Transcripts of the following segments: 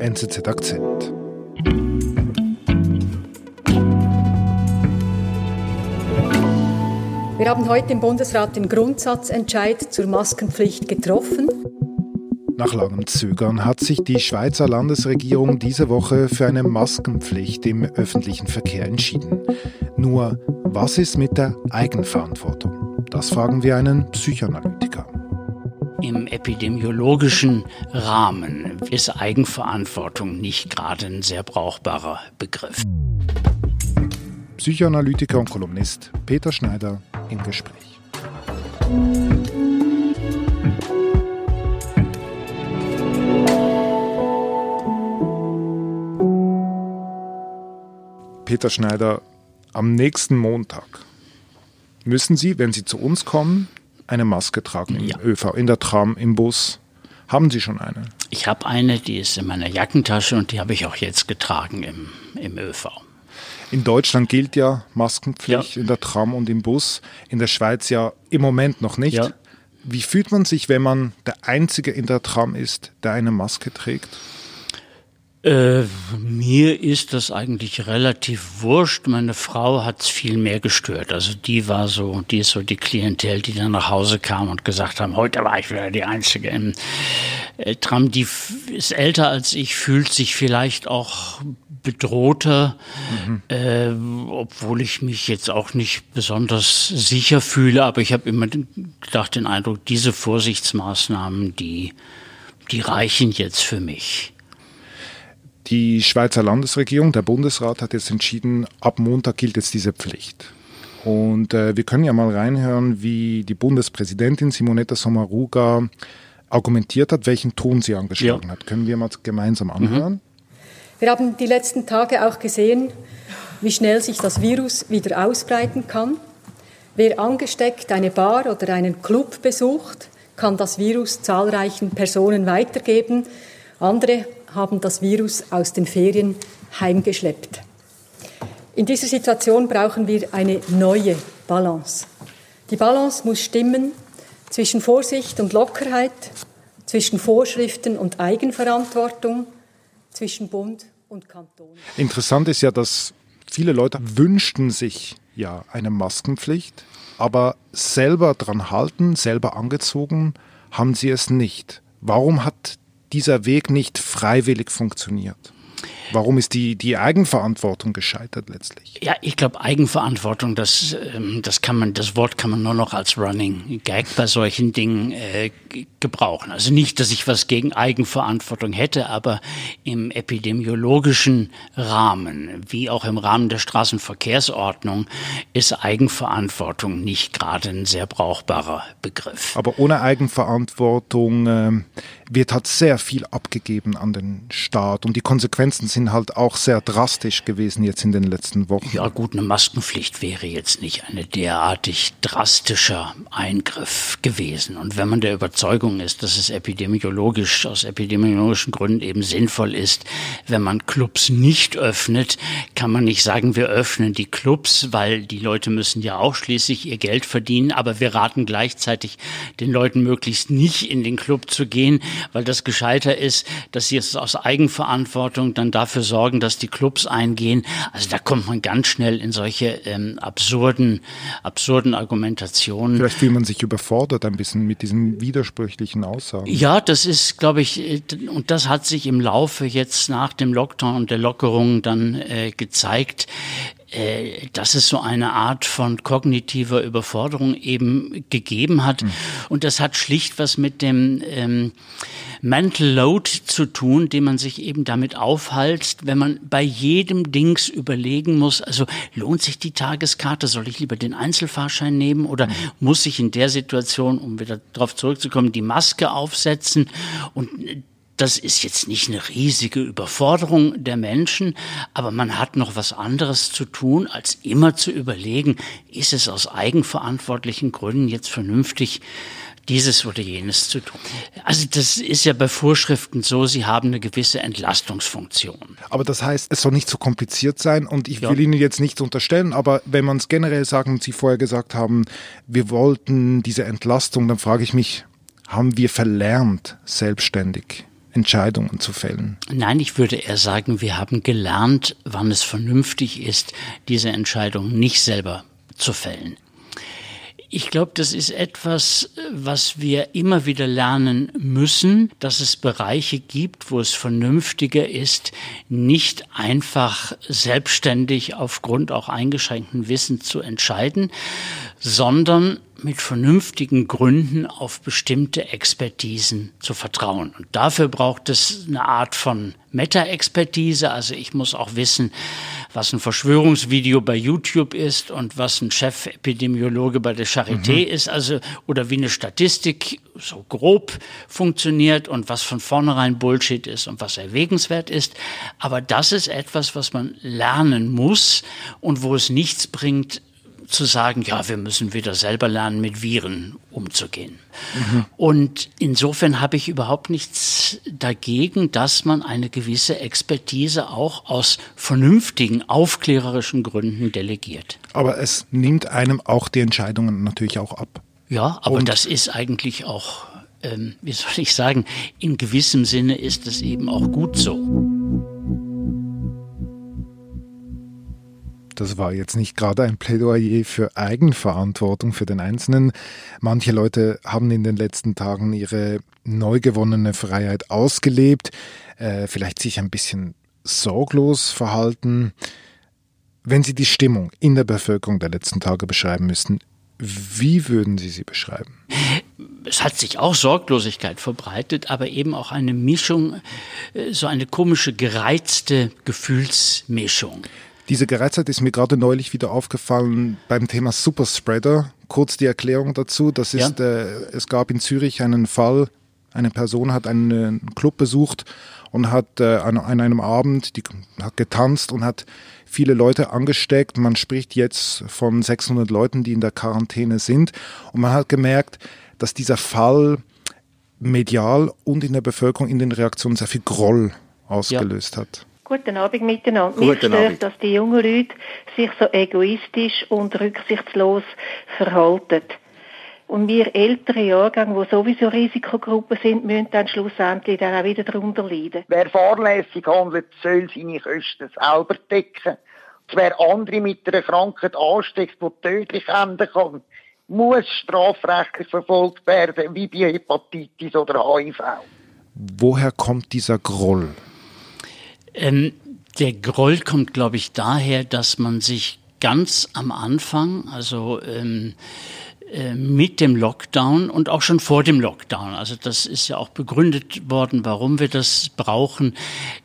NZZ Akzent. Wir haben heute im Bundesrat den Grundsatzentscheid zur Maskenpflicht getroffen. Nach langem Zögern hat sich die Schweizer Landesregierung diese Woche für eine Maskenpflicht im öffentlichen Verkehr entschieden. Nur, was ist mit der Eigenverantwortung? Das fragen wir einen Psychoanalytiker. Im epidemiologischen Rahmen ist Eigenverantwortung nicht gerade ein sehr brauchbarer Begriff. Psychoanalytiker und Kolumnist Peter Schneider im Gespräch. Peter Schneider, am nächsten Montag müssen Sie, wenn Sie zu uns kommen, eine Maske tragen im Ja. ÖV, in der Tram, im Bus. Haben Sie schon eine? Ich habe eine, die ist in meiner Jackentasche und die habe ich auch jetzt getragen im, im ÖV. In Deutschland gilt ja Maskenpflicht Ja. in der Tram und im Bus, in der Schweiz ja im Moment noch nicht. Ja. Wie fühlt man sich, wenn man der Einzige in der Tram ist, der eine Maske trägt? Äh, mir ist das eigentlich relativ wurscht. Meine Frau hat's viel mehr gestört. Also die war so, die ist so die Klientel, die dann nach Hause kam und gesagt haben, heute war ich wieder die Einzige im äh, Tram. Die ist älter als ich, fühlt sich vielleicht auch bedrohter, äh, obwohl ich mich jetzt auch nicht besonders sicher fühle. Aber ich habe immer den- gedacht, den Eindruck, diese Vorsichtsmaßnahmen, die, die reichen jetzt für mich. Die Schweizer Landesregierung, der Bundesrat hat jetzt entschieden, ab Montag gilt jetzt diese Pflicht. Und äh, wir können ja mal reinhören, wie die Bundespräsidentin Simonetta Sommaruga argumentiert hat, welchen Ton sie angeschlagen Ja. hat. Können wir mal gemeinsam anhören? Wir haben die letzten Tage auch gesehen, wie schnell sich das Virus wieder ausbreiten kann. Wer angesteckt eine Bar oder einen Club besucht, kann das Virus zahlreichen Personen weitergeben. Andere haben das Virus aus den Ferien heimgeschleppt. In dieser Situation brauchen wir eine neue Balance. Die Balance muss stimmen zwischen Vorsicht und Lockerheit, zwischen Vorschriften und Eigenverantwortung, zwischen Bund und Kanton. Interessant ist ja, dass viele Leute wünschten sich ja eine Maskenpflicht, aber selber dran halten, selber angezogen, haben sie es nicht. Warum hat dieser Weg nicht freiwillig funktioniert? Warum ist die, die Eigenverantwortung gescheitert letztlich? Ja, ich glaube, Eigenverantwortung, das, ähm, das kann man, das Wort kann man nur noch als Running Gag bei solchen Dingen äh, gebrauchen. Also nicht, dass ich was gegen Eigenverantwortung hätte, aber im epidemiologischen Rahmen, wie auch im Rahmen der Straßenverkehrsordnung, ist Eigenverantwortung nicht gerade ein sehr brauchbarer Begriff. Aber ohne Eigenverantwortung ähm, wird halt sehr viel abgegeben an den Staat und die Konsequenzen sind halt auch sehr drastisch gewesen jetzt in den letzten Wochen. Ja gut, eine Maskenpflicht wäre jetzt nicht eine derartig drastischer Eingriff gewesen. Und wenn man der Überzeugung ist, dass es epidemiologisch, aus epidemiologischen Gründen eben sinnvoll ist, wenn man Clubs nicht öffnet, kann man nicht sagen, wir öffnen die Clubs, weil die Leute müssen ja auch schließlich ihr Geld verdienen, aber wir raten gleichzeitig den Leuten möglichst nicht in den Club zu gehen, weil das gescheiter ist, dass sie es aus Eigenverantwortung dann dafür sorgen, dass die Clubs eingehen. Also da kommt man ganz schnell in solche ähm, absurden, absurden Argumentationen. Vielleicht fühlt man sich überfordert ein bisschen mit diesen widersprüchlichen Aussagen. Ja, das ist, glaube ich, äh, und das hat sich im Laufe jetzt nach dem Lockdown und der Lockerung dann äh, gezeigt, dass es so eine Art von kognitiver Überforderung eben gegeben hat. Und das hat schlicht was mit dem ähm, Mental Load zu tun, den man sich eben damit aufhalst, wenn man bei jedem Dings überlegen muss, also lohnt sich die Tageskarte, soll ich lieber den Einzelfahrschein nehmen oder muss ich in der Situation, um wieder darauf zurückzukommen, die Maske aufsetzen? Und das ist jetzt nicht eine riesige Überforderung der Menschen, aber man hat noch was anderes zu tun, als immer zu überlegen, ist es aus eigenverantwortlichen Gründen jetzt vernünftig, dieses oder jenes zu tun. Also das ist ja bei Vorschriften so, sie haben eine gewisse Entlastungsfunktion. Aber das heißt, es soll nicht so kompliziert sein und ich Ja. will Ihnen jetzt nichts unterstellen, aber wenn man es generell sagen und Sie vorher gesagt haben, wir wollten diese Entlastung, dann frage ich mich, haben wir verlernt, selbstständig Entscheidungen zu fällen? Nein, ich würde eher sagen, wir haben gelernt, wann es vernünftig ist, diese Entscheidung nicht selber zu fällen. Ich glaube, das ist etwas, was wir immer wieder lernen müssen, dass es Bereiche gibt, wo es vernünftiger ist, nicht einfach selbstständig aufgrund auch eingeschränkten Wissens zu entscheiden, sondern mit vernünftigen Gründen auf bestimmte Expertisen zu vertrauen. Und dafür braucht es eine Art von Meta-Expertise. Also ich muss auch wissen, was ein Verschwörungsvideo bei YouTube ist und was ein Chefepidemiologe bei der Charité mhm. ist, also oder wie eine Statistik so grob funktioniert und was von vornherein Bullshit ist und was erwägenswert ist. Aber das ist etwas, was man lernen muss und wo es nichts bringt, zu sagen, ja, wir müssen wieder selber lernen, mit Viren umzugehen. Mhm. Und insofern habe ich überhaupt nichts dagegen, dass man eine gewisse Expertise auch aus vernünftigen, aufklärerischen Gründen delegiert. Aber es nimmt einem auch die Entscheidungen natürlich auch ab. Ja, aber Und das ist eigentlich auch, ähm, wie soll ich sagen, in gewissem Sinne ist es eben auch gut so. Das war jetzt nicht gerade ein Plädoyer für Eigenverantwortung für den Einzelnen. Manche Leute haben in den letzten Tagen ihre neu gewonnene Freiheit ausgelebt, äh, vielleicht sich ein bisschen sorglos verhalten. Wenn Sie die Stimmung in der Bevölkerung der letzten Tage beschreiben müssten, wie würden Sie sie beschreiben? Es hat sich auch Sorglosigkeit verbreitet, aber eben auch eine Mischung, äh, so eine komische, gereizte Gefühlsmischung. Diese Gereiztheit ist mir gerade neulich wieder aufgefallen beim Thema Superspreader. Kurz die Erklärung dazu. Das ist, ja. äh, es gab in Zürich einen Fall, eine Person hat einen Club besucht und hat äh, an, an, einem Abend, die hat getanzt und hat viele Leute angesteckt. Man spricht jetzt von 600 Leuten, die in der Quarantäne sind. Und man hat gemerkt, dass dieser Fall medial und in der Bevölkerung in den Reaktionen sehr viel Groll ausgelöst ja. hat. Guten Abend miteinander. Guten Mich stört, Abend. dass die jungen Leute sich so egoistisch und rücksichtslos verhalten. Und wir ältere Jahrgänge, die sowieso Risikogruppen sind, müssen dann schlussendlich dann auch wieder darunter leiden. Wer fahrlässig handelt, soll seine Kosten selber decken. Und wer andere mit einer Krankheit ansteckt, die tödlich enden kann, muss strafrechtlich verfolgt werden, wie bei Hepatitis oder HIV. Woher kommt dieser Groll? Ähm, der Groll kommt, glaube ich, daher, dass man sich ganz am Anfang, also ähm, äh, mit dem Lockdown und auch schon vor dem Lockdown. Also das ist ja auch begründet worden, warum wir das brauchen,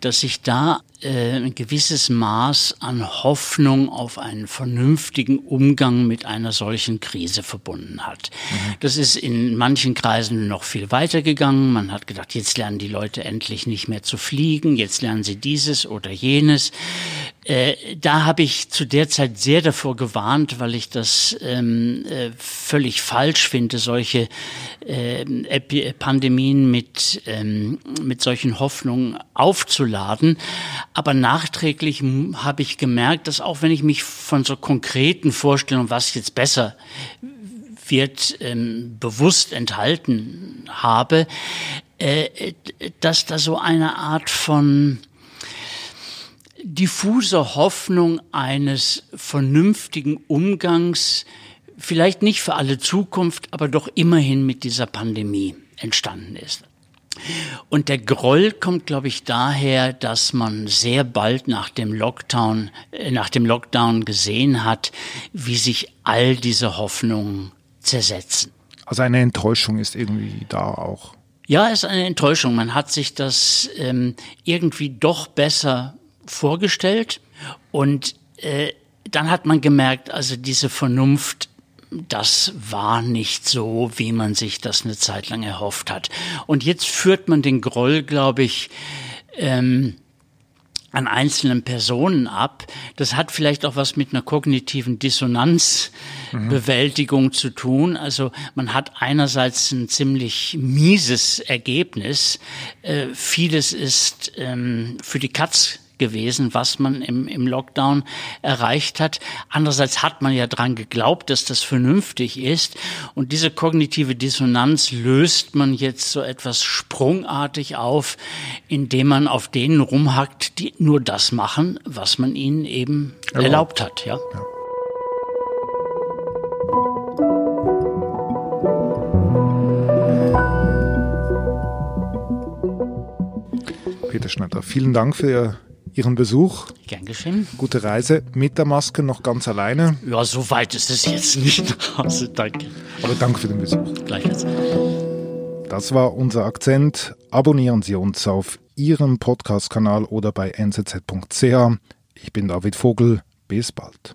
dass sich da äh, ein gewisses Maß an Hoffnung auf einen vernünftigen Umgang mit einer solchen Krise verbunden hat. Mhm. Das ist in manchen Kreisen noch viel weiter gegangen. Man hat gedacht, jetzt lernen die Leute endlich nicht mehr zu fliegen, jetzt lernen sie dieses oder jenes. Äh, da habe ich zu der Zeit sehr davor gewarnt, weil ich das ähm, äh, völlig falsch finde, solche äh, Pandemien mit, ähm, mit solchen Hoffnungen aufzuladen. Aber nachträglich habe ich gemerkt, dass auch wenn ich mich von so konkreten Vorstellungen, was jetzt besser wird, ähm, bewusst enthalten habe, äh, dass da so eine Art von diffuse Hoffnung eines vernünftigen Umgangs, vielleicht nicht für alle Zukunft, aber doch immerhin mit dieser Pandemie entstanden ist. Und der Groll kommt, glaube ich, daher, dass man sehr bald nach dem Lockdown, äh, nach dem Lockdown gesehen hat, wie sich all diese Hoffnungen zersetzen. Also eine Enttäuschung ist irgendwie da auch. Ja, es ist eine Enttäuschung. Man hat sich das ähm, irgendwie doch besser vorgestellt und äh, dann hat man gemerkt, also diese Vernunft, das war nicht so, wie man sich das eine Zeit lang erhofft hat. Und jetzt führt man den Groll, glaube ich, ähm, an einzelnen Personen ab. Das hat vielleicht auch was mit einer kognitiven Dissonanzbewältigung mhm. zu tun. Also man hat einerseits ein ziemlich mieses Ergebnis. Äh, vieles ist ähm, für die Katz gewesen, was man im, im Lockdown erreicht hat. Andererseits hat man ja dran geglaubt, dass das vernünftig ist. Und diese kognitive Dissonanz löst man jetzt so etwas sprungartig auf, indem man auf denen rumhackt, die nur das machen, was man ihnen eben erlaubt, erlaubt hat. ja. ja. Peter Schneider, vielen Dank für Ihren Besuch. Gern geschehen. Gute Reise mit der Maske, noch ganz alleine. Ja, so weit ist es jetzt nicht nach Hause, danke. Aber danke für den Besuch. Gleichfalls. Das war unser Akzent. Abonnieren Sie uns auf Ihrem Podcast-Kanal oder bei nzz.ch. Ich bin David Vogel. Bis bald.